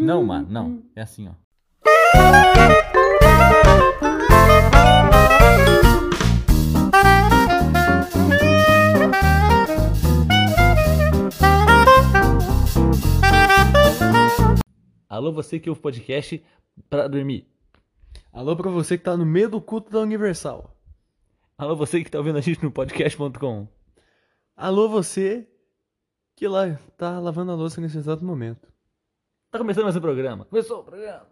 Não, mano, não. É assim, ó. Alô, você que ouve podcast pra dormir. Alô pra você que tá no meio do culto da Universal. Alô, você que tá ouvindo a gente no podcast.com. Alô você que lá tá lavando a louça nesse exato momento. Tá começando mais um programa. Começou o programa.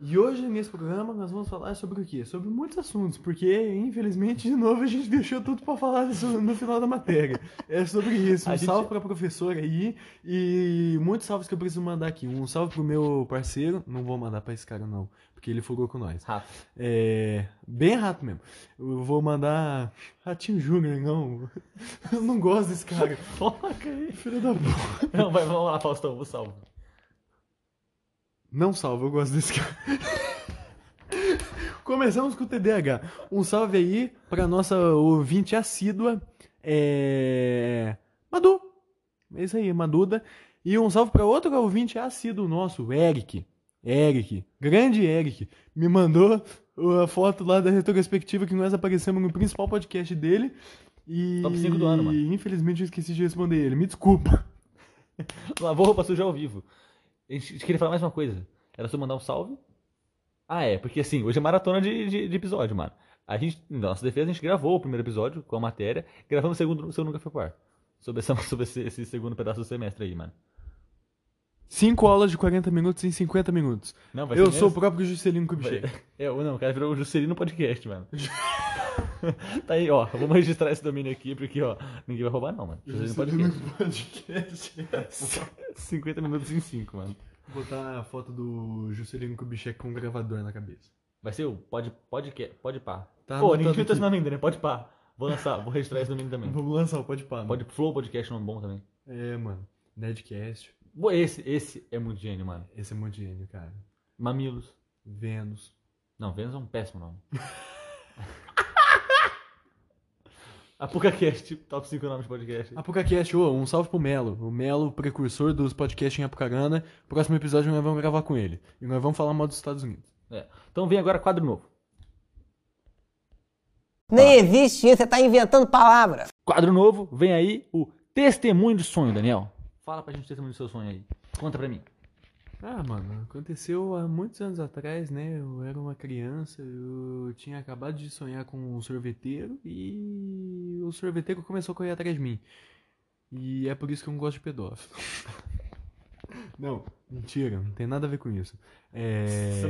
E hoje, nesse programa, nós vamos falar sobre o quê? Sobre muitos assuntos, porque, infelizmente, de novo, a gente deixou tudo pra falar no final da matéria. É sobre isso. Um A gente- salve pra professora aí e muitos salves que eu preciso mandar aqui. Um salve pro meu parceiro, não vou mandar pra esse cara não, porque ele furou com nós. Rafa. É. Bem rato mesmo. Eu vou mandar. Ratinho Júnior, não. Eu não gosto desse cara. Foca aí. Filho da puta. Não, vai, vamos lá, Faustão, vou salvo. Não salve, eu gosto desse cara. Começamos com o TDAH. Um salve aí pra nossa ouvinte assídua, é... Madu. É isso aí, Maduda. E um salve pra outro ouvinte assíduo nosso, o Eric. Eric, grande Eric, me mandou a foto lá da retrospectiva que nós aparecemos no principal podcast dele. E Top 5 do ano, mano. infelizmente eu esqueci de responder ele. Me desculpa. Lavou roupa suja ao vivo. A gente, queria falar mais uma coisa. Era só mandar um salve? Ah, é, porque assim, hoje é maratona de, de, de episódio, mano. A gente, na nossa defesa, a gente gravou o primeiro episódio com a matéria, gravamos o segundo, o segundo nunca foi pro ar. Sobre, essa, sobre esse, esse segundo pedaço do semestre aí, mano. Cinco aulas de 40 minutos em 50 minutos. Não, vai Eu ser sou o próprio Juscelino Kubitschek. É, não, o cara virou o Juscelino Podcast, mano. tá aí, ó. Vamos registrar esse domínio aqui, porque, ó, ninguém vai roubar, não, mano. Juscelino Podcast. Podcast. 50 minutos em 5, mano. Vou botar a foto do Juscelino Kubitschek com um gravador na cabeça. Vai ser o Pode, pode, pode pá. Tá Pô, ninguém tá nome ainda, né? Pode pá. Vou lançar, vou registrar esse domínio também. Vamos lançar o Pode Pá. Pode Flow Podcast, nome bom também. É, mano. Nerdcast. Esse, esse é muito gênio, mano. Esse é muito gênio, cara. Mamilos. Vênus. Não, Vênus é um péssimo nome. ApucaCast, top 5 nomes de podcast. ApucaCast, ô, um salve pro Melo. O Melo, precursor dos podcasts em Apucarana. Próximo episódio nós vamos gravar com ele. E nós vamos falar mal dos Estados Unidos. É. Então vem agora quadro novo. Nem existe isso, você tá inventando palavra. Quadro novo, vem aí o Testemunho de Sonho, Daniel. Fala pra gente o testemunho do seu sonho aí. Conta pra mim. Ah, mano, aconteceu há muitos anos atrás, né? Eu era uma criança, eu tinha acabado de sonhar com um sorveteiro e o sorveteiro começou a correr atrás de mim. E é por isso que eu não gosto de pedófilo. Não, mentira, não tem nada a ver com isso. É...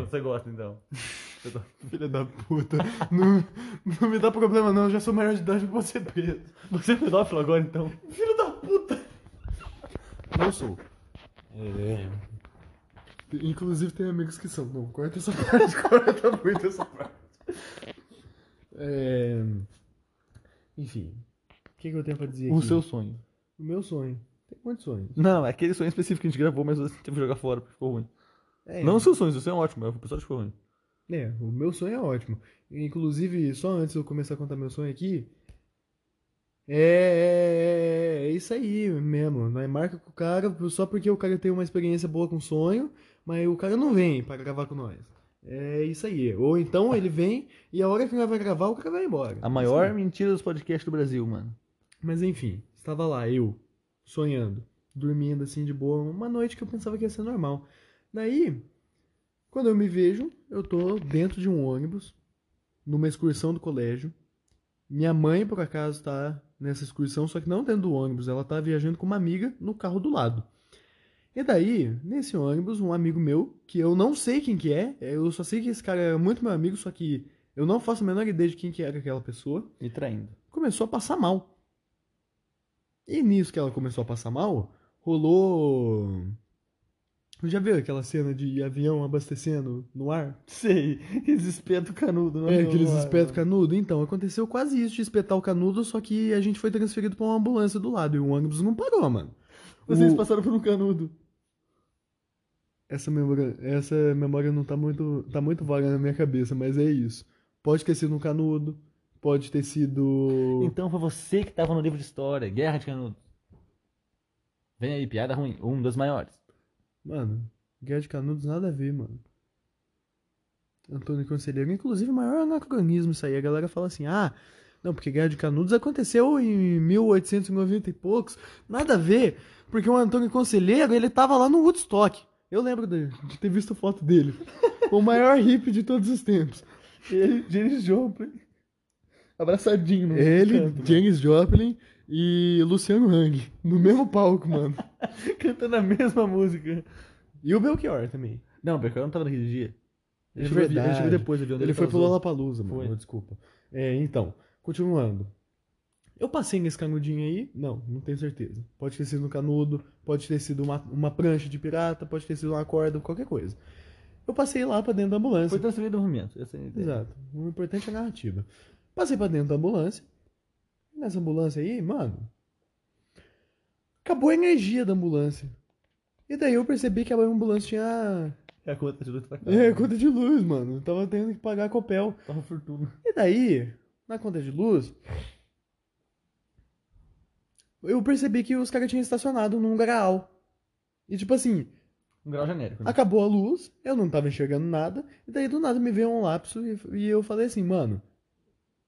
você gosta então. Filha da puta. não, não me dá problema não, eu já sou maior de idade pra ser preso. Você é pedófilo agora então? Filho da puta! Não sou. É. Inclusive tem amigos que são. Não, corta essa parte, corta muito essa parte. É... Enfim. O que, que eu tenho pra dizer O aqui? seu sonho. O meu sonho. Tem muitos sonhos. Não, é aquele sonho específico que a gente gravou, mas você teve que jogar fora, porque ficou ruim. É, Não os seus sonhos, o seu é ótimo, mas o episódio ficou ruim. É, o meu sonho é ótimo. Inclusive, só antes de eu começar a contar meu sonho aqui. É, é, é isso aí mesmo. Nós marca com o cara só porque o cara tem uma experiência boa com sonho, mas o cara não vem para gravar com nós. É isso aí. Ou então ele vem e a hora que nós vai gravar, o cara vai embora. A maior mentira dos podcasts do Brasil, mano. Mas enfim, estava lá, eu, sonhando, dormindo assim de boa, uma noite que eu pensava que ia ser normal. Daí, quando eu me vejo, eu tô dentro de um ônibus, numa excursão do colégio. Minha mãe, por acaso, tá nessa excursão, só que não dentro do ônibus, ela tá viajando com uma amiga no carro do lado. E daí, nesse ônibus, um amigo meu, que eu não sei quem que é, eu só sei que esse cara é muito meu amigo, só que eu não faço a menor ideia de quem que era aquela pessoa Me traindo. começou a passar mal. E nisso que ela começou a passar mal, rolou. Já viu aquela cena de avião abastecendo no ar? Sei, aqueles espetos canudo. É, aqueles espetos canudo. Então, aconteceu quase isso de espetar o canudo, só que a gente foi transferido pra uma ambulância do lado e o ônibus não parou, mano. Vocês O- passaram por um canudo. Essa memória, essa memória não tá muito, tá muito vaga na minha cabeça, mas é isso. Pode ter sido um canudo, pode ter sido. Então foi você que tava no livro de história, Guerra de Canudos. Vem aí, piada ruim. Um dos maiores. Mano, Guerra de Canudos nada a ver, mano. Antônio Conselheiro, inclusive, o maior anacronismo isso aí. A galera fala assim, ah, não, porque Guerra de Canudos aconteceu em 1890 e poucos. Nada a ver, porque o Antônio Conselheiro, ele tava lá no Woodstock. Eu lembro de, de ter visto foto dele. o maior hippie de todos os tempos. Ele, James Joplin. Abraçadinho no Ele, canto, James Joplin e Luciano Hang. No mesmo palco, mano. Cantando a mesma música. E o Belchior também. Não, o Beckham não tava naquele dia. É Ele chegou, verdade. ele chegou depois, ele, Ele foi pro Lollapalooza, mano. Foi. Desculpa. É, então, continuando. Eu passei nesse canudinho aí? Não, não tenho certeza. Pode ter sido um canudo, pode ter sido uma, uma prancha de pirata, pode ter sido uma corda, qualquer coisa. Eu passei lá pra dentro da ambulância. Foi transferido do movimento. Essa é a ideia. Exato. O importante é a narrativa. Passei pra dentro da ambulância. Nessa ambulância aí, mano. Acabou a energia da ambulância. E daí eu percebi que a ambulância tinha. É a conta de luz pra cá. É, conta de luz, mano. Eu tava tendo que pagar a Copel. Tava fortuna. E daí, na conta de luz, eu percebi que os caras tinham estacionado num grau. E tipo assim, Um grau genérico. né? acabou a luz, eu não tava enxergando nada, e daí do nada me veio um lapso e, e eu falei assim, mano,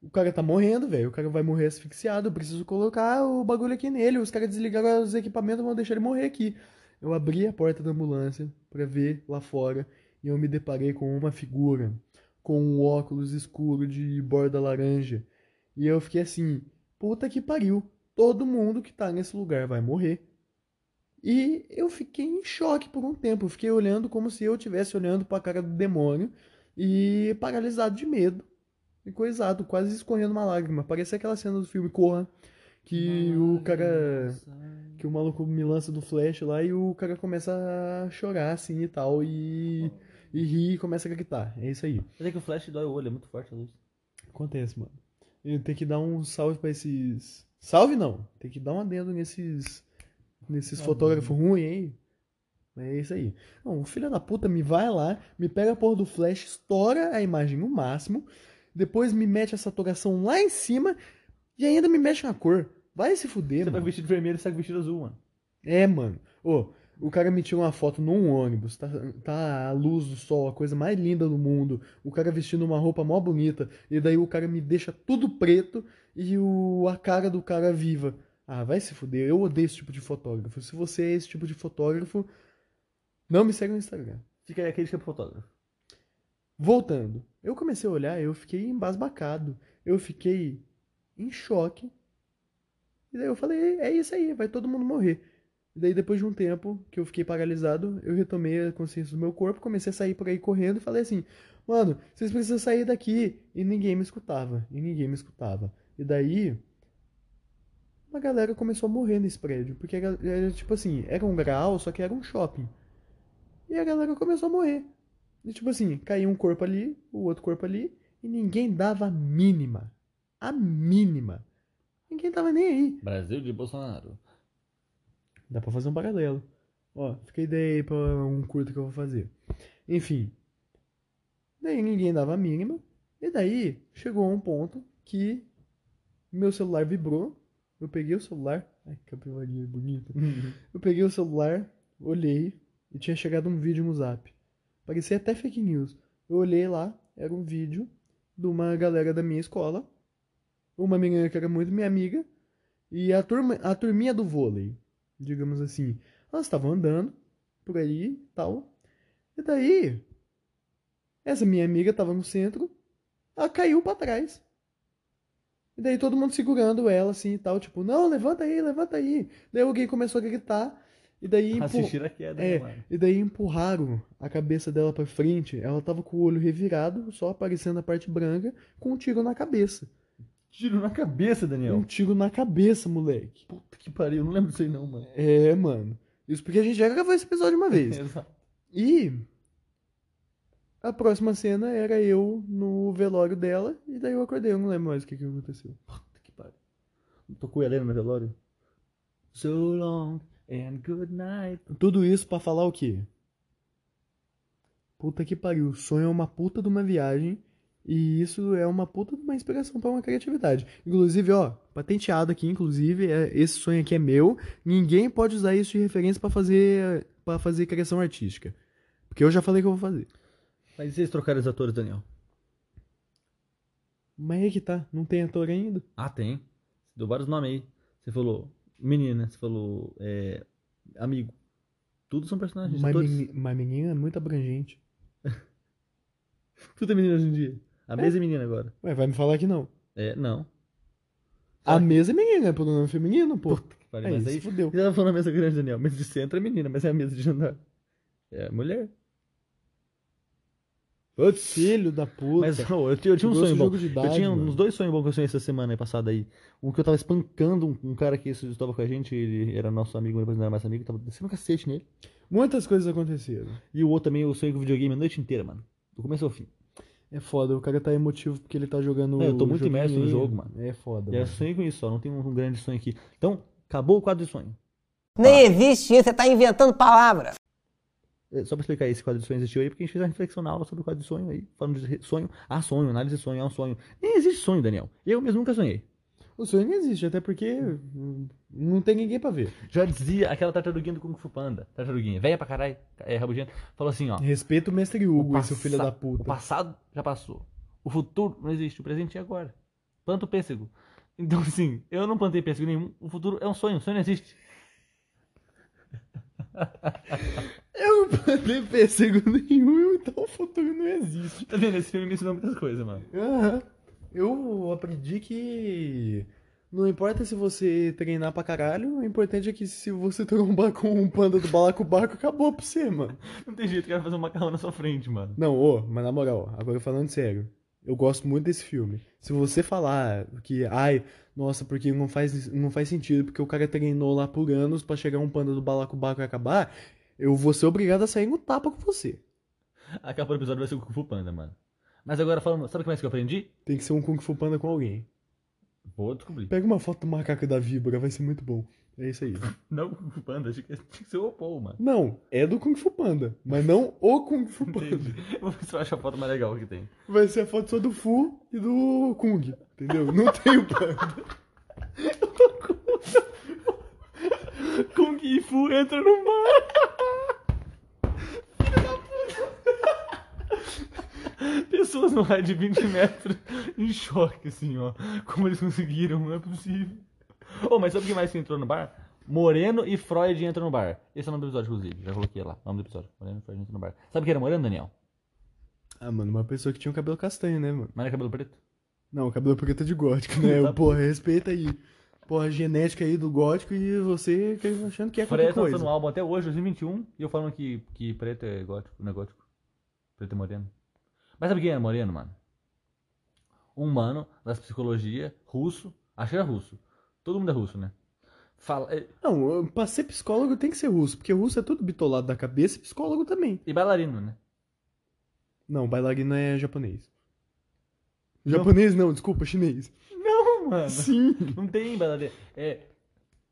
o cara tá morrendo, velho, o cara vai morrer asfixiado, eu preciso colocar o bagulho aqui nele, os caras desligaram os equipamentos, vão deixar ele morrer aqui. Eu abri a porta da ambulância pra ver lá fora e eu me deparei com uma figura com um óculos escuro de borda laranja. E eu fiquei assim, puta que pariu, todo mundo que tá nesse lugar vai morrer. E eu fiquei em choque por um tempo. Eu fiquei olhando como se eu estivesse olhando pra cara do demônio e paralisado de medo. E coisado, quase escorrendo uma lágrima. Parecia aquela cena do filme Corra, que o cara. que o maluco me lança do flash lá e o cara começa a chorar assim e tal. E. e rir e começa a gritar. É isso aí. Mas é que o flash dói o olho, é muito forte a luz. Acontece, mano. Tem que dar um salve pra esses. Salve não! Tem que dar um adendo nesses. Nesses fotógrafos ruins aí. É isso aí. Não, o filho da puta me vai lá, me pega a porra do flash, estoura a imagem no máximo, depois me mete a saturação lá em cima e ainda me mexe na cor. Vai se fuder, Você mano. vai vestido vermelho e com vestido azul, mano. É, mano. Ô, o cara me tirou uma foto num ônibus, tá, tá a luz do sol, a coisa mais linda do mundo. O cara vestindo uma roupa mó bonita, e daí o cara me deixa tudo preto e o, a cara do cara viva. Ah, vai se fuder, eu odeio esse tipo de fotógrafo. Se você é esse tipo de fotógrafo, não me segue no Instagram. Fica aí a crítica pro fotógrafo. Voltando, eu comecei a olhar, eu fiquei embasbacado, eu fiquei em choque. E daí eu falei, é isso aí, vai todo mundo morrer. E daí depois de um tempo que eu fiquei paralisado, eu retomei a consciência do meu corpo, comecei a sair por aí correndo e falei assim, mano, vocês precisam sair daqui. E ninguém me escutava, e ninguém me escutava. E daí, uma galera começou a morrer nesse prédio, porque era, era tipo assim, era um grau, só que era um shopping. E a galera começou a morrer. E tipo assim, caiu um corpo ali, o outro corpo ali, e ninguém dava a mínima. A mínima. Ninguém tava nem aí. Brasil de Bolsonaro. Dá pra fazer um paralelo. Ó, fica a ideia aí pra um curto que eu vou fazer. Enfim. Daí ninguém dava a mínima. E daí chegou um ponto que meu celular vibrou. Eu peguei o celular. Ai, que capilaria bonita. Eu peguei o celular, olhei e tinha chegado um vídeo no zap. Parecia até fake news. Eu olhei lá, era um vídeo de uma galera da minha escola. Uma menina que era muito minha amiga. E a, turma, a turminha do vôlei, digamos assim. Elas estavam andando por aí tal. E daí, essa minha amiga estava no centro. Ela caiu para trás. E daí todo mundo segurando ela assim e tal. Tipo, não, levanta aí, levanta aí. Daí alguém começou a gritar. E daí Assistir a queda, é, né, mano? e daí empurraram a cabeça dela pra frente. Ela tava com o olho revirado, só aparecendo a parte branca, com um tiro na cabeça. Tiro na cabeça, Um Daniel. tiro na cabeça, moleque. Puta que pariu, não lembro disso aí não, mano. É, mano. Isso porque a gente já gravou esse episódio uma vez. Exato. E a próxima cena era eu no velório dela, e daí eu acordei, eu não lembro mais o que, que aconteceu. Puta que pariu. Tocou Helena no velório? So long and good night. Tudo isso pra falar o quê? Puta que pariu. O sonho é uma puta de uma viagem E isso é uma puta de uma inspiração pra uma criatividade. Inclusive, ó, patenteado aqui, inclusive, é- esse sonho aqui é meu. Ninguém pode usar isso de referência pra fazer para fazer criação artística. Porque eu já falei que eu vou fazer. Mas e vocês trocaram os atores, Daniel? Mas aí que tá, não tem ator ainda. Ah, tem. Você deu vários nomes aí. Você falou menina, você falou é, amigo. Tudo são personagens. Mas, meni- mas menina é muito abrangente. Tudo é menina hoje em dia. A mesa é menina agora. Ué, vai me falar que não. É, não. A mesa é menina, é pronome feminino, pô. Puta que pariu, É mas isso, aí. fudeu. Você tava falando a mesa grande, Daniel. Mesa de centro é menina, mas é a mesa de jantar. É mulher. Putz. Filho da puta. Mas ô, eu, tinha, eu tinha um sonho de bom. idade, eu tinha mano. uns dois sonhos bons que eu sonhei essa semana aí passada aí. Um que eu tava espancando um, um cara que estava com a gente, ele era nosso amigo, depois não era mais amigo, tava descendo um cacete nele. Muitas coisas aconteceram. E o outro também, eu sonhei com videogame a noite inteira, mano. Do começo ao fim. É foda, o cara tá emotivo porque ele tá jogando. Não, eu tô muito imerso no jogo, mano. É foda. E aí eu mano. sonhei com isso só, não tem um, um grande sonho aqui. Então, acabou o quadro de sonho. Nem existe isso, você tá inventando palavra. É, Só pra explicar esse quadro de sonho existiu aí, porque a gente fez uma reflexão na aula sobre o quadro de sonho aí, falando de sonho. Ah, sonho, análise de sonho, é um sonho. Nem existe sonho, Daniel. Eu mesmo nunca sonhei. O sonho não existe, até porque não tem ninguém pra ver. Já dizia aquela tartaruguinha do Kung Fu Panda, tartaruguinha, velha pra caralho, é, rabugenta, falou assim, ó. Respeita o mestre Hugo, esse passa- filho da O puta. passado já passou. O futuro não existe, o presente é agora. Planta o pêssego. Então, assim, eu não plantei pêssego nenhum, o futuro é um sonho, o sonho não existe. Eu não plantei pêssego nenhum, então o futuro não existe. Tá vendo? Esse filme me ensinou muitas coisas, mano. Aham. Eu aprendi que não importa se você treinar pra caralho, o importante é que se você trombar com um panda do balacobaco, acabou pra você, mano. Não tem jeito, o cara fazer um macarrão na sua frente, mano. Não, ô, mas na moral, agora falando sério, eu gosto muito desse filme. Se você falar que, ai, nossa, porque não faz, não faz sentido, porque o cara treinou lá por anos pra chegar um panda do balacobaco e acabar, eu vou ser obrigado a sair no tapa com você. A capa do episódio vai ser o Kung Fu Panda, mano. Mas agora falando, sabe o que mais que eu aprendi? Tem que ser um Kung Fu Panda com alguém. Vou descobrir. Pega uma foto do macaco da víbora, vai ser muito bom. É isso aí. Não o Kung Fu Panda, achei que tinha que ser o Oppo, mano. Não, é do Kung Fu Panda, mas não o Kung Fu. Panda. Eu Vou ver se eu acho a foto mais legal que tem. Vai ser a foto só do Fu e do Kung, entendeu? Não tem o panda. Kung Fu entra no mar. Pessoas no raio de 20 metros em choque, assim, ó. Como eles conseguiram, não é possível. Oh, mas sabe o que mais que entrou no bar? Moreno e Freud entram no bar. Esse é o nome do episódio, inclusive. Já coloquei lá. Nome do episódio. Moreno e Freud entram no bar. Sabe o que era Moreno, Daniel? Ah, mano, uma pessoa que tinha um cabelo castanho, né, mano? Mas era cabelo preto? Não, o cabelo preto é de gótico, né? Tá Porra, respeita aí. Porra, a genética aí do gótico e você achando que é qualquer Freud tá lançando coisa. álbum até hoje, 2021, e eu falando que, que preto é gótico, não é gótico. Preto é moreno. Mas sabe quem era moreno, mano? Um mano das psicologia, russo, acho que era russo. Todo mundo é russo, né? Fala, é- Não, pra ser psicólogo tem que ser russo, porque russo é tudo bitolado da cabeça e psicólogo também. e bailarino, né? Não, bailarino é japonês. Japonês não, desculpa, chinês. Não, mano. Sim. Não tem bailarino. É,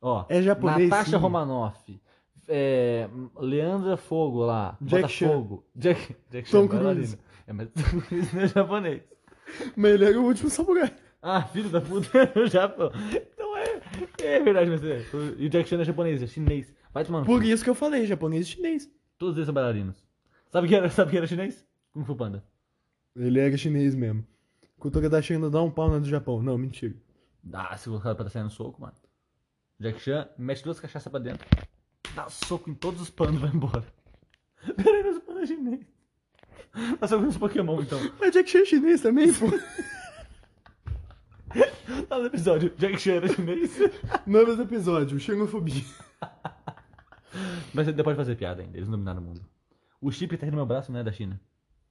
ó, É japonês, Natasha sim. Romanoff. É, Leandra Fogo lá. Jack Botafogo. Jack, Jack Tom bailarino. Cruise. É, mas Tom Cruise não é japonês. Mas ele era o último samurai. Ah, filho da puta, no Japão. É, verdade, mas é. E o Jack Chan é japonês, é chinês. Vai tomando. Por isso que eu falei, japonês e chinês. Todos eles são bailarinos. Sabe que era, sabe que era chinês? Kung Fu Panda. Ele era chinês mesmo. Cultura da China dá um pau na do Japão. Não, mentira. Ah, se cara pra sair no soco, mano. Jack Chan mete duas cachaças pra dentro. Dá soco em todos os panos e vai embora. Peraí, mas o pano é chinês. Dá soco nos Pokémon, então. Mas Jack Chan é chinês também, pô. Tá no episódio. Jack Chan era chinês. Novos episódios, xenofobia. Mas ele pode fazer piada ainda, eles dominaram o mundo. O chip tá aqui no meu braço, não é da China.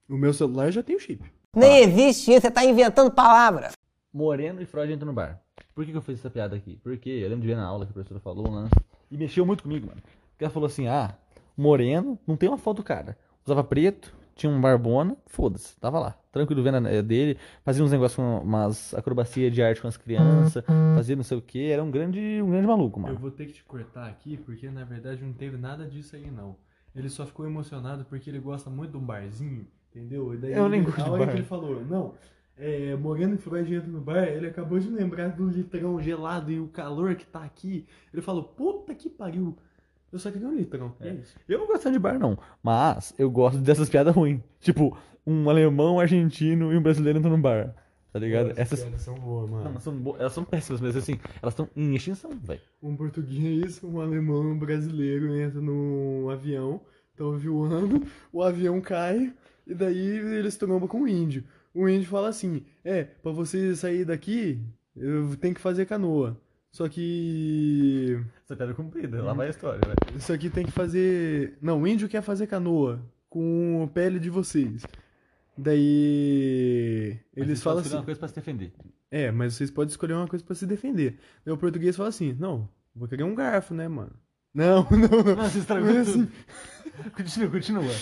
O meu celular já tem o chip. Nem existe isso, você tá inventando palavra. Moreno e Freud entram no bar. Por que, que eu fiz essa piada aqui? Porque eu lembro de ver na aula que a professora falou, lance, e mexeu muito comigo, mano. Porque ela falou assim: ah, Moreno, não tem uma foto do cara. Usava preto, tinha um barbona, foda-se, tava lá, tranquilo vendo a dele, fazia uns negócios com umas acrobacia de arte com as crianças, fazia não sei o que, era um grande, um grande maluco, mano. vou ter que te cortar aqui, porque na verdade não teve nada disso aí não. Ele só ficou emocionado porque ele gosta muito de um barzinho Entendeu? E daí Eu nem ele- gosto a de bar. que ele falou, não, é, Moreno e Freud entra no bar, ele acabou de lembrar do litrão gelado e o calor que tá aqui. Ele falou, puta que pariu. Eu só queria um litrão. É isso. Eu não gosto de bar, não. Mas eu gosto dessas piadas ruins. Tipo, um alemão, um argentino e um brasileiro entram no bar. Tá ligado? Essas. piadas são boas, mano. Não, elas são, bo- elas são péssimas, mas assim, elas estão em extinção, velho. Um português, um alemão e um brasileiro entram no avião, estão voando, o avião cai e daí eles trombam com o índio. O índio fala assim: É, pra você sair daqui, eu tenho que fazer canoa. Só que. Essa piada é comprida, lá vai a história, velho. Isso aqui tem que fazer. Não, o índio quer fazer canoa com a pele de vocês. Daí. Eles falam assim. uma coisa pra se defender. É, mas vocês podem escolher uma coisa pra se defender. Daí o português fala assim: Não, vou querer um garfo, né, mano? Não, não, não. Você estragou Mas assim, tudo. Continua, continua.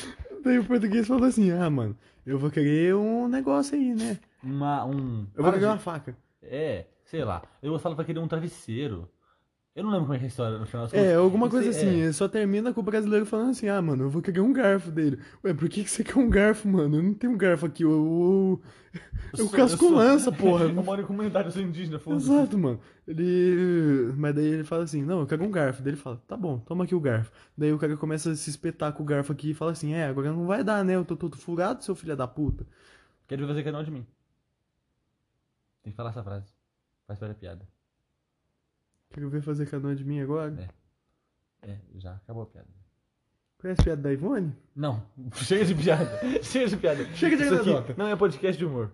Daí o português falou assim: Ah, mano, eu vou querer um negócio aí, né? Uma, um... Eu vou querer uma faca. É, sei lá. Eu falo pra querer um travesseiro. Eu não lembro como é que é a história no final das É, alguma Eu coisa sei, assim. é. Só termina com o brasileiro falando assim: Ah, mano, eu vou querer um garfo dele. Ué, por que, que você quer um garfo, mano? Eu não tenho um garfo aqui. Eu, eu, eu sou- casco sou- lança, porra. Eu moro em comunidade, eu sou indígena, foda-se. Exato, mano. Ele. Mas daí ele fala assim: Não, eu quero um garfo. Daí ele fala: Tá bom, toma aqui o garfo. Daí o cara começa a se espetar com o garfo aqui e fala assim: É, agora não vai dar, né? Eu tô todo furado, seu filho da puta. Quero ver você canal de mim. Tem que falar essa frase. Faz para a piada. Quero ver fazer canoa de mim agora. É. É, já acabou a piada. Conhece a piada da Ivone? Não, chega de piada. chega de piada. Chega de anedota. não é podcast de humor.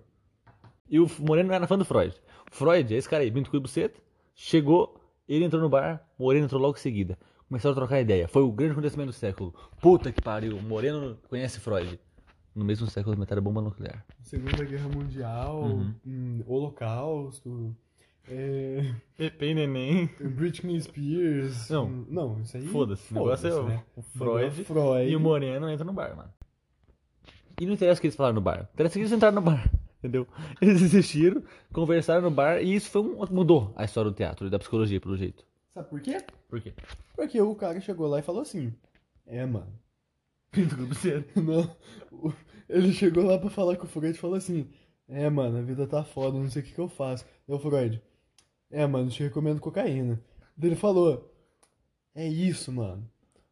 E o Moreno não era fã do Freud. Freud, esse cara aí, Binto Buceta, chegou, ele entrou no bar, Moreno entrou logo em seguida. Começaram a trocar ideia. Foi o grande acontecimento do século. Puta que pariu, Moreno conhece Freud. No mesmo século inventaram bomba nuclear. Segunda Guerra Mundial, Uhum. hum, Holocausto, é, Pepe e Neném. Britney Spears. Não. não, isso aí. Foda-se, o negócio é o, né? o Freud, Negócio Freud. e o Moreno entram no bar, mano. E não interessa o que eles falaram no bar. Interessa que eles entraram no bar, entendeu? Eles existiram, conversaram no bar e isso foi um, mudou a história do teatro e da psicologia, pelo jeito. Sabe por quê? Por quê? Porque o cara chegou lá e falou assim: É, mano. Pinto cedo. Não. Ele chegou lá pra falar com o Freud e falou assim: É, mano, a vida tá foda, não sei o que, que eu faço. O Freud: É, mano, te recomendo cocaína. Daí ele falou: É isso, mano.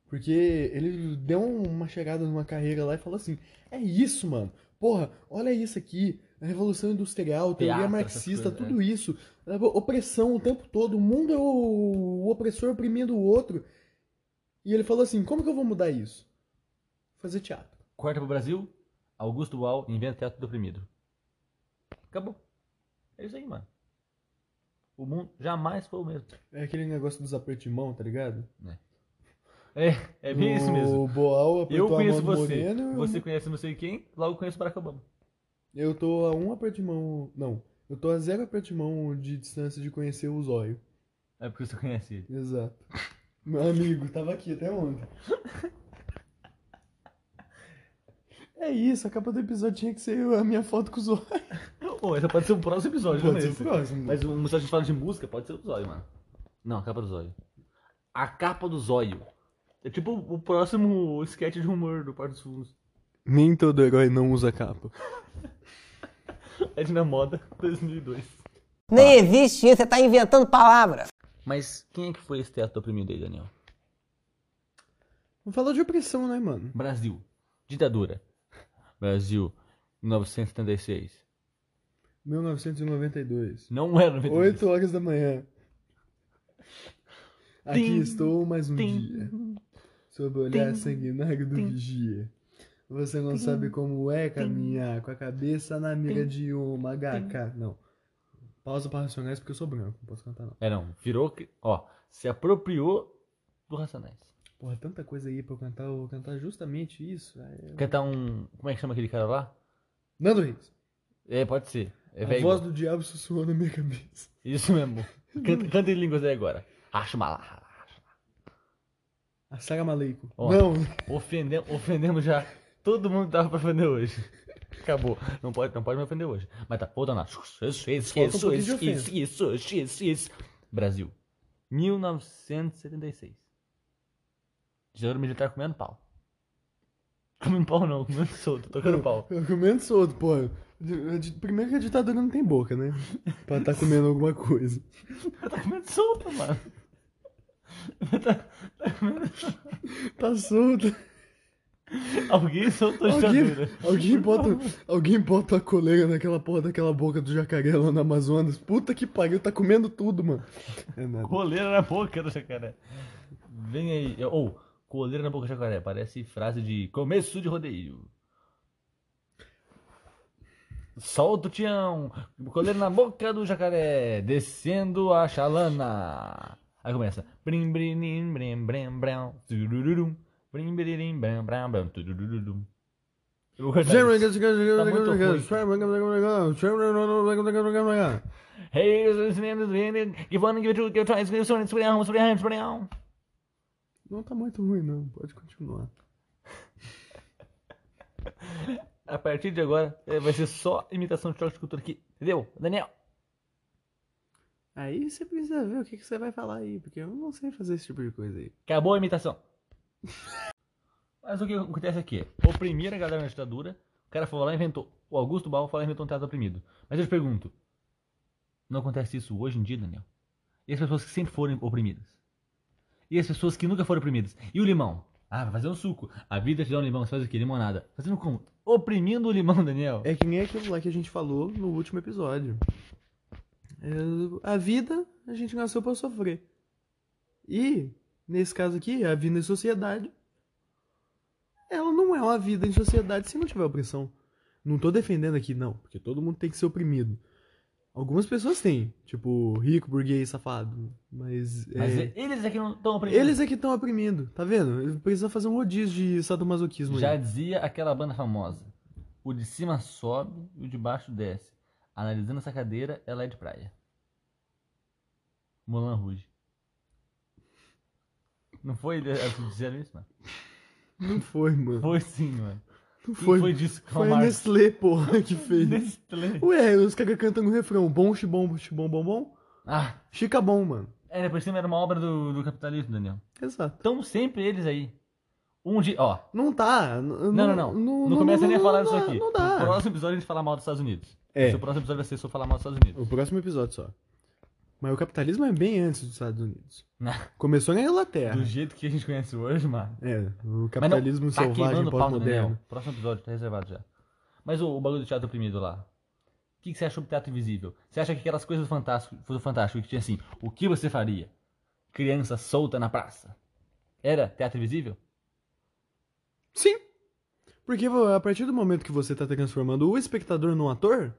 Porque ele deu uma chegada numa carreira lá e falou assim: É isso, mano. Porra, olha isso aqui. A Revolução Industrial, teoria Teatro, marxista, coisas, tudo isso. É, Opressão o tempo todo. O mundo é o, o opressor oprimindo o outro. E ele falou assim: Como que eu vou mudar isso? Fazer teatro. Corta pro Brasil, Augusto Uau inventa teatro do oprimido. Acabou. É isso aí, mano. O mundo jamais foi o mesmo. É aquele negócio dos apertos de mão, tá ligado? É, é bem isso mesmo. O Boal Eu apertou a conheço mão do você, Moreno. você conhece não sei quem, logo conheço Barack Obama. Eu tô a um aperto de mão. Não. Eu tô a zero aperto de mão de distância de conhecer o zóio. É porque você conhece ele. Exato. Meu amigo, tava aqui até ontem. É isso, a capa do episódio tinha que ser a minha foto com o zóio. Pô, esse pode ser o próximo episódio, Pode não ser o esse. próximo. Mas um, se a gente fala de música, pode ser o zóio, mano. Não, a capa do zóio. A capa do zóio. É tipo o próximo sketch de humor do Porto dos Fundos. Nem todo herói não usa capa. É de na moda 2002. Nem existe isso, você tá inventando palavra. Mas quem é que foi esse teatro oprimido aí, Daniel? Vamos falar de opressão, né, mano? Brasil. Ditadura. Brasil. 1976. 1992. Não era 92. 8 horas da manhã. Aqui Tim, estou mais um tim, dia. Sob o olhar tim, sanguinário do vigia. Você não sabe como é caminhar com a cabeça na mira de uma HK. Não. Pausa para racionais porque eu sou branco. Não posso cantar, não. É, não. Virou. Ó, se apropriou do Racionais. Porra, tanta coisa aí pra eu cantar. Eu vou cantar justamente isso. Cantar um. Como é que chama aquele cara lá? Nando Reis. É, pode ser. É a voz do diabo sussurrou na minha cabeça. Isso mesmo. Canta, canta em línguas aí agora. Acho mal. Assalamu alaikum. Ó. Não. Ofendemos, ofendemos já todo mundo tava pra ofender hoje. Acabou. Não pode, não pode me ofender hoje. Mas tá, voltando lá. Isso, isso, isso, isso, isso, isso, isso, isso, isso. Brasil. 1976. Ditadura militar comendo pau. Comendo pau não, comendo solto, tocando pau. Comendo solto, pô. Primeiro que a ditadura não tem boca, né? Pra tá comendo alguma coisa. Tá comendo solto, mano. Tá, tá comendo... Tá solto. Alguém soltou a Alguém, ditadura. alguém, bota, alguém bota a coleira naquela porra daquela boca do jacaré lá no Amazonas. Puta que pariu, tá comendo tudo, mano. É nada. Coleira na boca do jacaré. Vem aí. Ou, coleira na boca do jacaré. Parece frase de começo de rodeio. Solta o tião. Coleira na boca do jacaré. Descendo a chalana. Aí começa. Brim, brim, brim, brim, brim, brim. Brim, brim, brim, brim, brim, brim. Turururum. Eu vou cortar isso. Tá muito ruim. Hey, give one, give two, give twice, give one, spray down, spray down, spray down. Não tá muito ruim, não. Pode continuar. A partir de agora, eh, vai ser só imitação de choque de cultura aqui. Entendeu? Daniel. Aí você precisa ver o que, que você vai falar aí, porque eu não sei fazer esse tipo de coisa aí. Acabou a imitação. Mas o que acontece aqui? Oprimiram a galera na ditadura. O cara foi lá e inventou. O Augusto Balbo foi lá e inventou um teatro oprimido. Mas eu te pergunto: não acontece isso hoje em dia, Daniel? E as pessoas que sempre foram oprimidas? E as pessoas que nunca foram oprimidas? E o limão? Ah, vai fazer um suco. A vida te dá um limão, você faz o quê? Limonada. Fazendo como? Oprimindo o limão, Daniel. É que nem aquilo lá que a gente falou no último episódio. É, a vida, a gente nasceu pra sofrer. E, nesse caso aqui, a vida em sociedade, ela não é uma vida em sociedade se não tiver opressão. Não tô defendendo aqui, não, porque todo mundo tem que ser oprimido. Algumas pessoas têm, tipo, rico, burguês, safado. Mas, Mas é, eles aqui não estão oprimidos. eles é que estão oprimindo, tá vendo? Precisa fazer um rodízio de sadomasoquismo Já aí. dizia aquela banda famosa: o de cima sobe e o de baixo desce. Analisando essa cadeira, ela é de praia. Moulin Rouge. Não foi ele dizendo isso, mano? Não foi, mano. Foi sim, mano. Não foi. foi disso? Foi a? Nestlé, porra, que fez. Nestlé. Ué, os caras cantam no refrão, bom, xibom, xibom, bom, bom. Ah, Chica bom, mano. é, por cima era uma obra do, do capitalismo, Daniel. Exato. Estão sempre eles aí. Um dia, ó. Não tá. n- Não, não, não. Não, começa nem a falar disso aqui. Não No dá. próximo episódio a gente fala mal dos Estados Unidos. É. O próximo episódio vai ser só falar mal dos Estados Unidos. O próximo episódio só. Mas o capitalismo é bem antes dos Estados Unidos. Começou na Inglaterra. Do jeito que a gente conhece hoje, mano. É, o capitalismo não, tá selvagem pós-moderno. Próximo episódio, tá reservado já. Mas o, o bagulho do teatro oprimido lá. O que, que você acha sobre teatro invisível? Você acha que aquelas coisas do Fantástico, do Fantástico que tinha assim, o que você faria? Criança solta na praça. Era teatro invisível? Sim. Porque a partir do momento que você tá transformando o espectador num ator,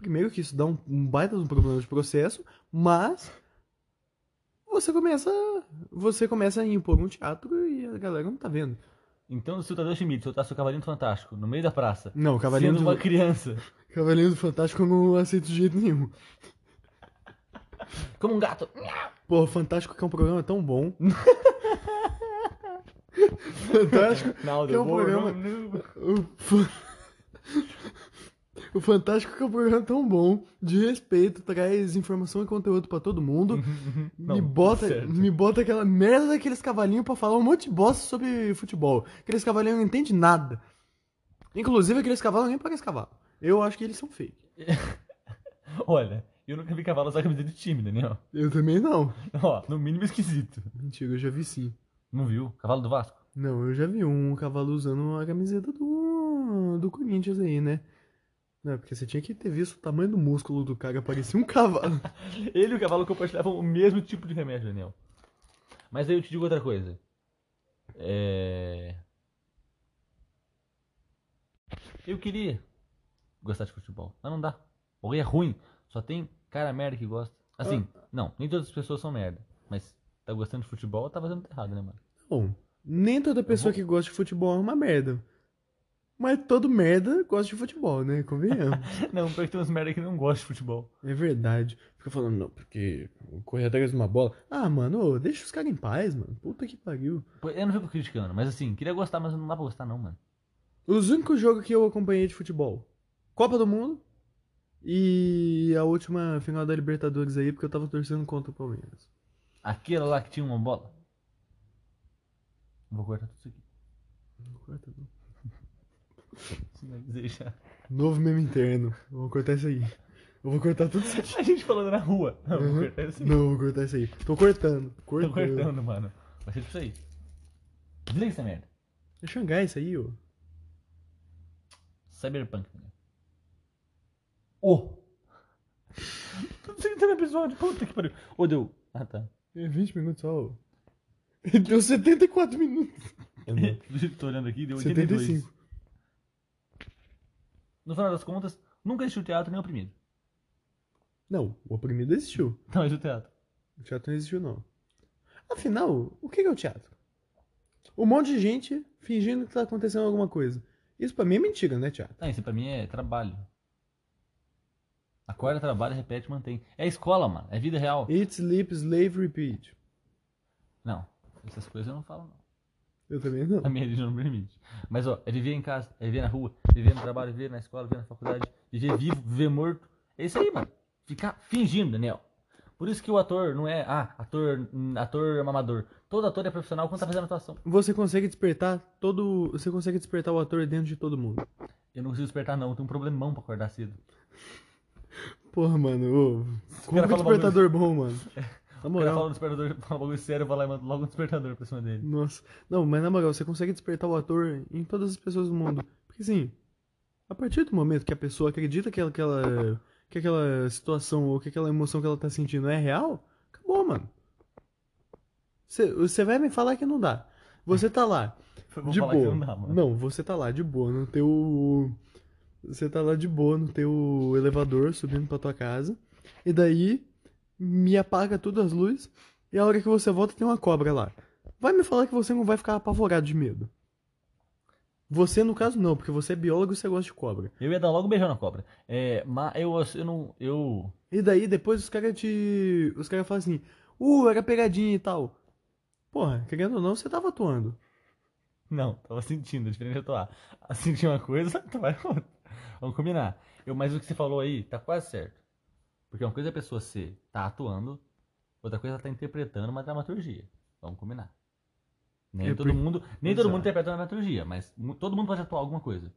primeiro que isso dá um, um baita de um problema de processo, mas você começa você começa a impor um teatro e a galera não tá vendo. Então, se o Tadeu Schmidt soltasse o Cavalinho do Fantástico no meio da praça, Não, o Cavalinho sendo do, uma criança, Cavalinho do Fantástico eu não aceito de jeito nenhum. como um gato. Pô, Fantástico que é um programa tão bom. Fantástico Não, que é um programa... O, fa- o Fantástico que é um programa tão bom, de respeito, traz informação e conteúdo pra todo mundo. Não, me, bota, certo. me bota aquela merda daqueles cavalinhos pra falar um monte de bosta sobre futebol. Aqueles cavalinhos não entendem nada. Inclusive, aqueles cavalos nem parecem cavalo. Eu acho que eles são fake. Olha, eu nunca vi cavalo usar camiseta de time, Daniel. Eu também não. Ó, no mínimo esquisito. Mentira, eu já vi sim. Não viu? Cavalo do Vasco? Não, eu já vi um cavalo usando a camiseta do, do Corinthians aí, né? Não, porque você tinha que ter visto o tamanho do músculo do cara, parecia um cavalo. Ele e o cavalo compartilhavam o mesmo tipo de remédio, Daniel. Mas aí eu te digo outra coisa. É. Eu queria gostar de futebol, mas não dá. O é ruim, só tem cara merda que gosta. Assim, não, nem todas as pessoas são merda. Mas tá gostando de futebol, tá fazendo errado, né, mano? Bom, nem toda pessoa vou- que gosta de futebol é uma merda. Mas todo merda gosta de futebol, né? Convenhamos. Não, porque tem uns merda que não gostam de futebol. é verdade. Fica falando, não, porque correr atrás de uma bola. Ah, mano, ô, deixa os caras em paz, mano. Puta que pariu. Eu não fico criticando, mas assim, queria gostar, mas não dá pra gostar não, mano. Os únicos jogos que eu acompanhei de futebol: Copa do Mundo e a última final da Libertadores aí, porque eu tava torcendo contra o Palmeiras. Aquela lá que tinha uma bola. Vou cortar tudo isso aqui. Corta não. Deixa. Novo meme interno. Eu vou cortar isso aí. Eu vou cortar tudo isso aqui. A gente falando na rua. Não, vou Uhum. cortar isso aí. Não, eu vou cortar isso aí. Tô cortando. Tô Cortando. cortando, mano. Vai ser tipo isso aí. Desliga essa merda. É Xangai isso aí, ó. Cyberpunk? Ô! Sem ter no episódio. Puta que pariu. Ô, deu. Ah, tá. É 20 minutos só. ó. Deu 74 minutos. Que tô olhando aqui, deu 82. 75. No final das contas, nunca existiu teatro nem oprimido. Não, o oprimido existiu. Não existiu teatro. O teatro não existiu, não. Afinal, o que é o teatro? Um monte de gente fingindo que tá acontecendo alguma coisa. Isso pra mim é mentira, né, teatro? Ah, isso pra mim é trabalho. Acorda, trabalha, repete, mantém. É escola, mano. É vida real. Eat, sleep, slave, repeat. Não, essas coisas eu não falo, não. Eu também não. A minha religião não permite. Mas, ó, é viver em casa, é viver na rua, viver no trabalho, viver na escola, viver na faculdade, viver vivo, viver morto. É isso aí, mano. Ficar fingindo, Daniel. Por isso que o ator não é, ah, ator, hum, ator amador. Todo ator é profissional quando tá fazendo atuação. Você consegue despertar todo. Você consegue despertar o ator dentro de todo mundo. Eu não consigo despertar, não. Eu tenho um problemão pra acordar cedo. Porra, mano. Ô, como fala despertador bom, mano. Na O cara moral. fala no despertador, fala um bagulho sério, vou lá e mando logo um despertador pra cima dele. Nossa. Não, mas na moral, você consegue despertar o ator em todas as pessoas do mundo. Porque assim, a partir do momento que a pessoa acredita que aquela, que aquela situação ou que aquela emoção que ela tá sentindo é real, acabou, mano. Você, você vai me falar que não dá. Você tá lá, de boa. não dá, mano. Não, você tá lá de boa no teu. Você tá lá de boa no teu elevador subindo pra tua casa. E daí me apaga todas as luzes. E a hora que você volta tem uma cobra lá. Vai me falar que você não vai ficar apavorado de medo. Você, no caso, não, porque você é biólogo e você gosta de cobra. Eu ia dar logo um beijão na cobra. É, mas eu, eu não. Eu. E daí depois os caras te. Os caras falam assim, uh, era pegadinha e tal. Porra, querendo ou não, você tava atuando. Não, tava sentindo, é diferente de atuar. Sentir uma coisa, atuar é outra. Vamos combinar. Eu, mas o que você falou aí tá quase certo. Porque uma coisa é a pessoa ser, tá atuando, outra coisa é ela tá interpretando uma dramaturgia. Vamos combinar. Nem É todo por- mundo, nem todo mundo interpreta uma dramaturgia, mas todo mundo pode atuar alguma coisa.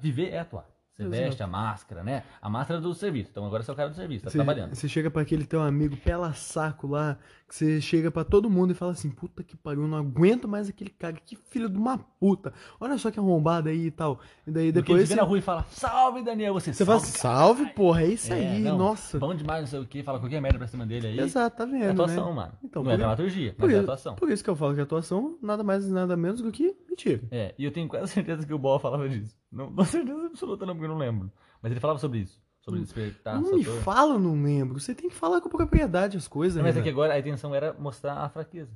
Viver é atuar. Você Exato. veste a máscara, né? A máscara do serviço. Então agora você é o cara do serviço, tá Você, trabalhando. você chega pra aquele teu amigo pela saco lá, que você chega pra todo mundo e fala assim, puta que pariu, não aguento mais aquele cara, que filho de uma puta. Olha só que arrombado aí e tal. E daí depois vê você, na rua e fala, salve Daniel, você, você fala, salve, salve, porra, é isso É, aí, não, nossa. Bom demais, não sei o que, fala qualquer merda pra cima dele aí. Exato, tá vendo, É atuação, né? mano. Então, não é dramaturgia, mas é atuação. por isso que eu falo que atuação nada mais nada menos do que mentira. É, e eu tenho quase certeza que o Boa falava disso. Não, não certeza absoluta não, porque eu não lembro. Mas ele falava sobre isso. Sobre despertar, não me fala, não lembro. Você tem que falar com propriedade as coisas, Não, mas né? é que agora a intenção era mostrar a fraqueza.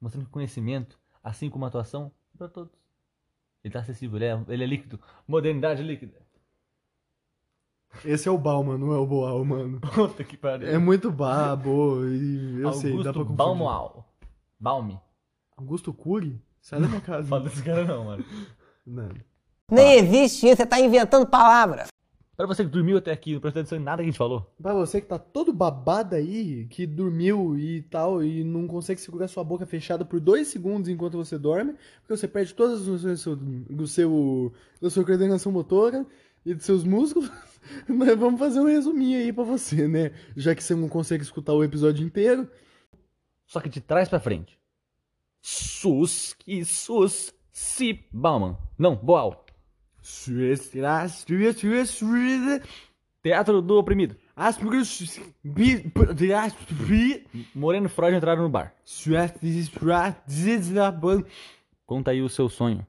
Mostrando que conhecimento, assim como a atuação, é pra todos. Ele tá acessível, ele é, ele é líquido. Modernidade líquida. Esse é o Bauman, não é o Boal, mano. Puta que pariu. É muito babo e eu sei, dá pra Augusto confundir. Baumol. Baume. Augusto Cury? Sai da minha casa. Fala desse cara não, mano. Não. Nem existe isso, você tá inventando palavra. Pra você que dormiu até aqui, não prestou atenção em nada que a gente falou. Pra você que tá todo babado aí, que dormiu e tal, e não consegue segurar sua boca fechada por dois segundos enquanto você dorme, porque você perde todas do seu, do seu, da sua coordenação motora e dos seus músculos, nós vamos fazer um resuminho aí pra você, né? Já que você não consegue escutar o episódio inteiro. Só que de trás pra frente. Sus, que sus, si, Bauman. Não, Boal. Teatro do oprimido. Moreno e Freud entraram no bar. Conta aí o seu sonho.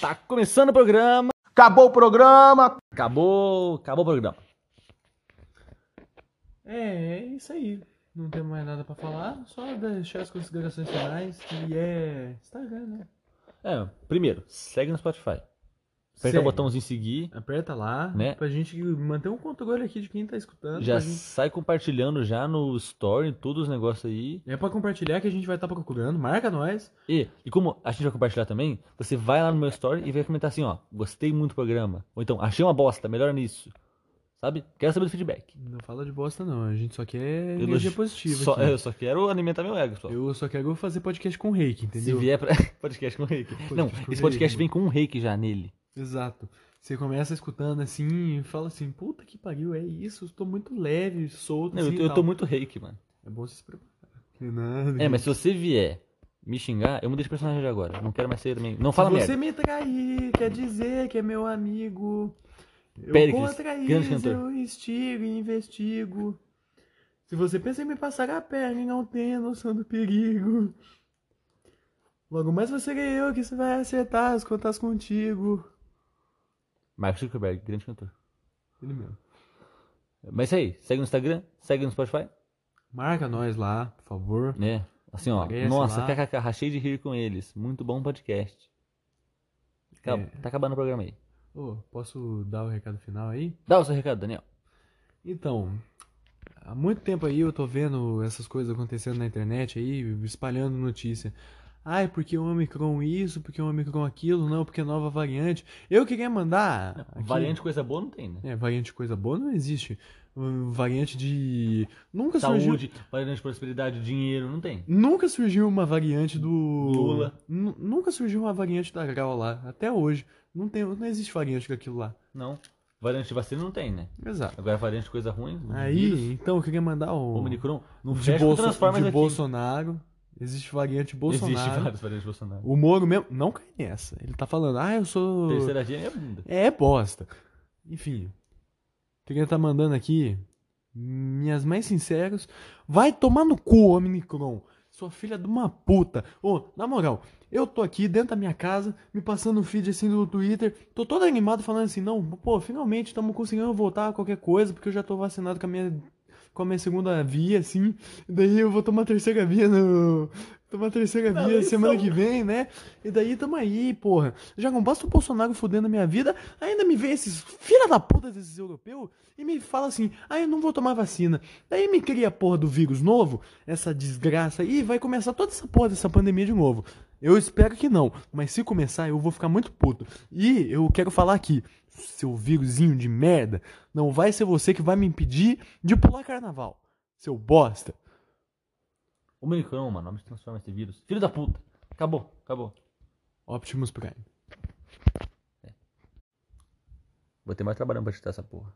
Tá começando o programa. Acabou o programa. Acabou, acabou o programa. É, é isso aí. Não tem mais nada pra falar, só deixar as considerações finais, que é Instagram, né? É, primeiro, segue no Spotify. Aperta Segue. o botãozinho seguir. Aperta lá, Né? pra gente manter um controle aqui de quem tá escutando. Já pra gente- sai compartilhando já no story, todos os negócios aí. É pra compartilhar que a gente vai estar procurando, marca nós. E, e como a gente vai compartilhar também, você vai lá no meu story e vai comentar assim, ó, gostei muito do programa. Ou então, achei uma bosta, melhor nisso. Sabe? Quero saber do feedback. Não fala de bosta, não. A gente só quer Eu energia não- positiva. Só, aqui. eu só quero alimentar meu ego, só. Eu só quero fazer podcast com reiki, Se entendeu? vier pra. podcast com reiki. Não, com esse podcast reiki, vem com um reiki já nele. Exato. Você começa escutando assim e fala assim, puta que pariu, é isso, eu tô muito leve, solto. Não, eu, assim, tô- e eu tô muito reiki, mano. É bom você se preparar. Nada. É, mas se você vier me xingar, eu mudei de personagem agora. Não quero mais ser também. Não fala se merda. você me trair, quer dizer que é meu amigo. Eu Péricles, contra grande isso, eu instigo e investigo. Se você pensa em me passar a perna e não tem noção do perigo. Logo mais você que eu que você vai acertar as contas contigo. Mark Zuckerberg, grande cantor. Ele mesmo. Mas isso aí, segue no Instagram, segue no Spotify. Marca nós lá, por favor. né? Assim, ó. Aparece nossa, lá. kkk, rachei de rir com eles. Muito bom podcast. Acab- É. Tá acabando o programa aí. Ô, posso dar o recado final aí? Dá o seu recado, Daniel. Então, há muito tempo aí eu tô vendo essas coisas acontecendo na internet aí, espalhando notícia. Ai, porque o Omicron isso, porque o Omicron aquilo, não, porque é nova variante. Eu queria mandar. aqui- Variante coisa boa não tem, né? É, variante coisa boa não existe. Variante de. Nunca surgiu. Saúde, variante de prosperidade, dinheiro, não tem. Nunca surgiu uma variante do. Lula. Nu- Nunca surgiu uma variante da Grau lá, até hoje. Não, tem, não existe variante daquilo lá. Não. Variante de vacina não tem, né? Exato. Agora variante de coisa ruim. Aí, vírus, então eu queria mandar o. Omicron. Não de, fecha Bolso- de. Bolsonaro. Existe variante Bolsonaro. Existe várias variantes de Bolsonaro. O Moro mesmo não cai nessa. Ele tá falando, ah, eu sou. Terceira via é bunda. É bosta. Enfim. Queria tá mandando aqui minhas mais sinceras. Vai tomar no cu, Omnicron. Sua filha de uma puta. Ô, na moral, eu tô aqui dentro da minha casa, me passando o feed assim do Twitter. Tô todo animado falando assim, não, pô, finalmente estamos conseguindo voltar a qualquer coisa, porque eu já tô vacinado com a minha. Com a minha segunda via, assim. Daí eu vou tomar a terceira via no. Tomar a terceira via eleição. semana que vem, né? E daí tamo aí, porra. Já não basta o Bolsonaro fudendo a minha vida, ainda me vem esses filha da puta desses europeus e me fala assim, ah, eu não vou tomar vacina. Daí me cria a porra do vírus novo, essa desgraça aí, e vai começar toda essa porra dessa pandemia de novo. Eu espero que não, mas se começar eu vou ficar muito puto. E eu quero falar aqui, seu vírusinho de merda, não vai ser você que vai me impedir de pular carnaval. Seu bosta. Omicron, mano. Nome transforma esse vírus. Filho da puta. Acabou, acabou. Optimus Prime. Vou ter mais trabalhando pra editar essa porra.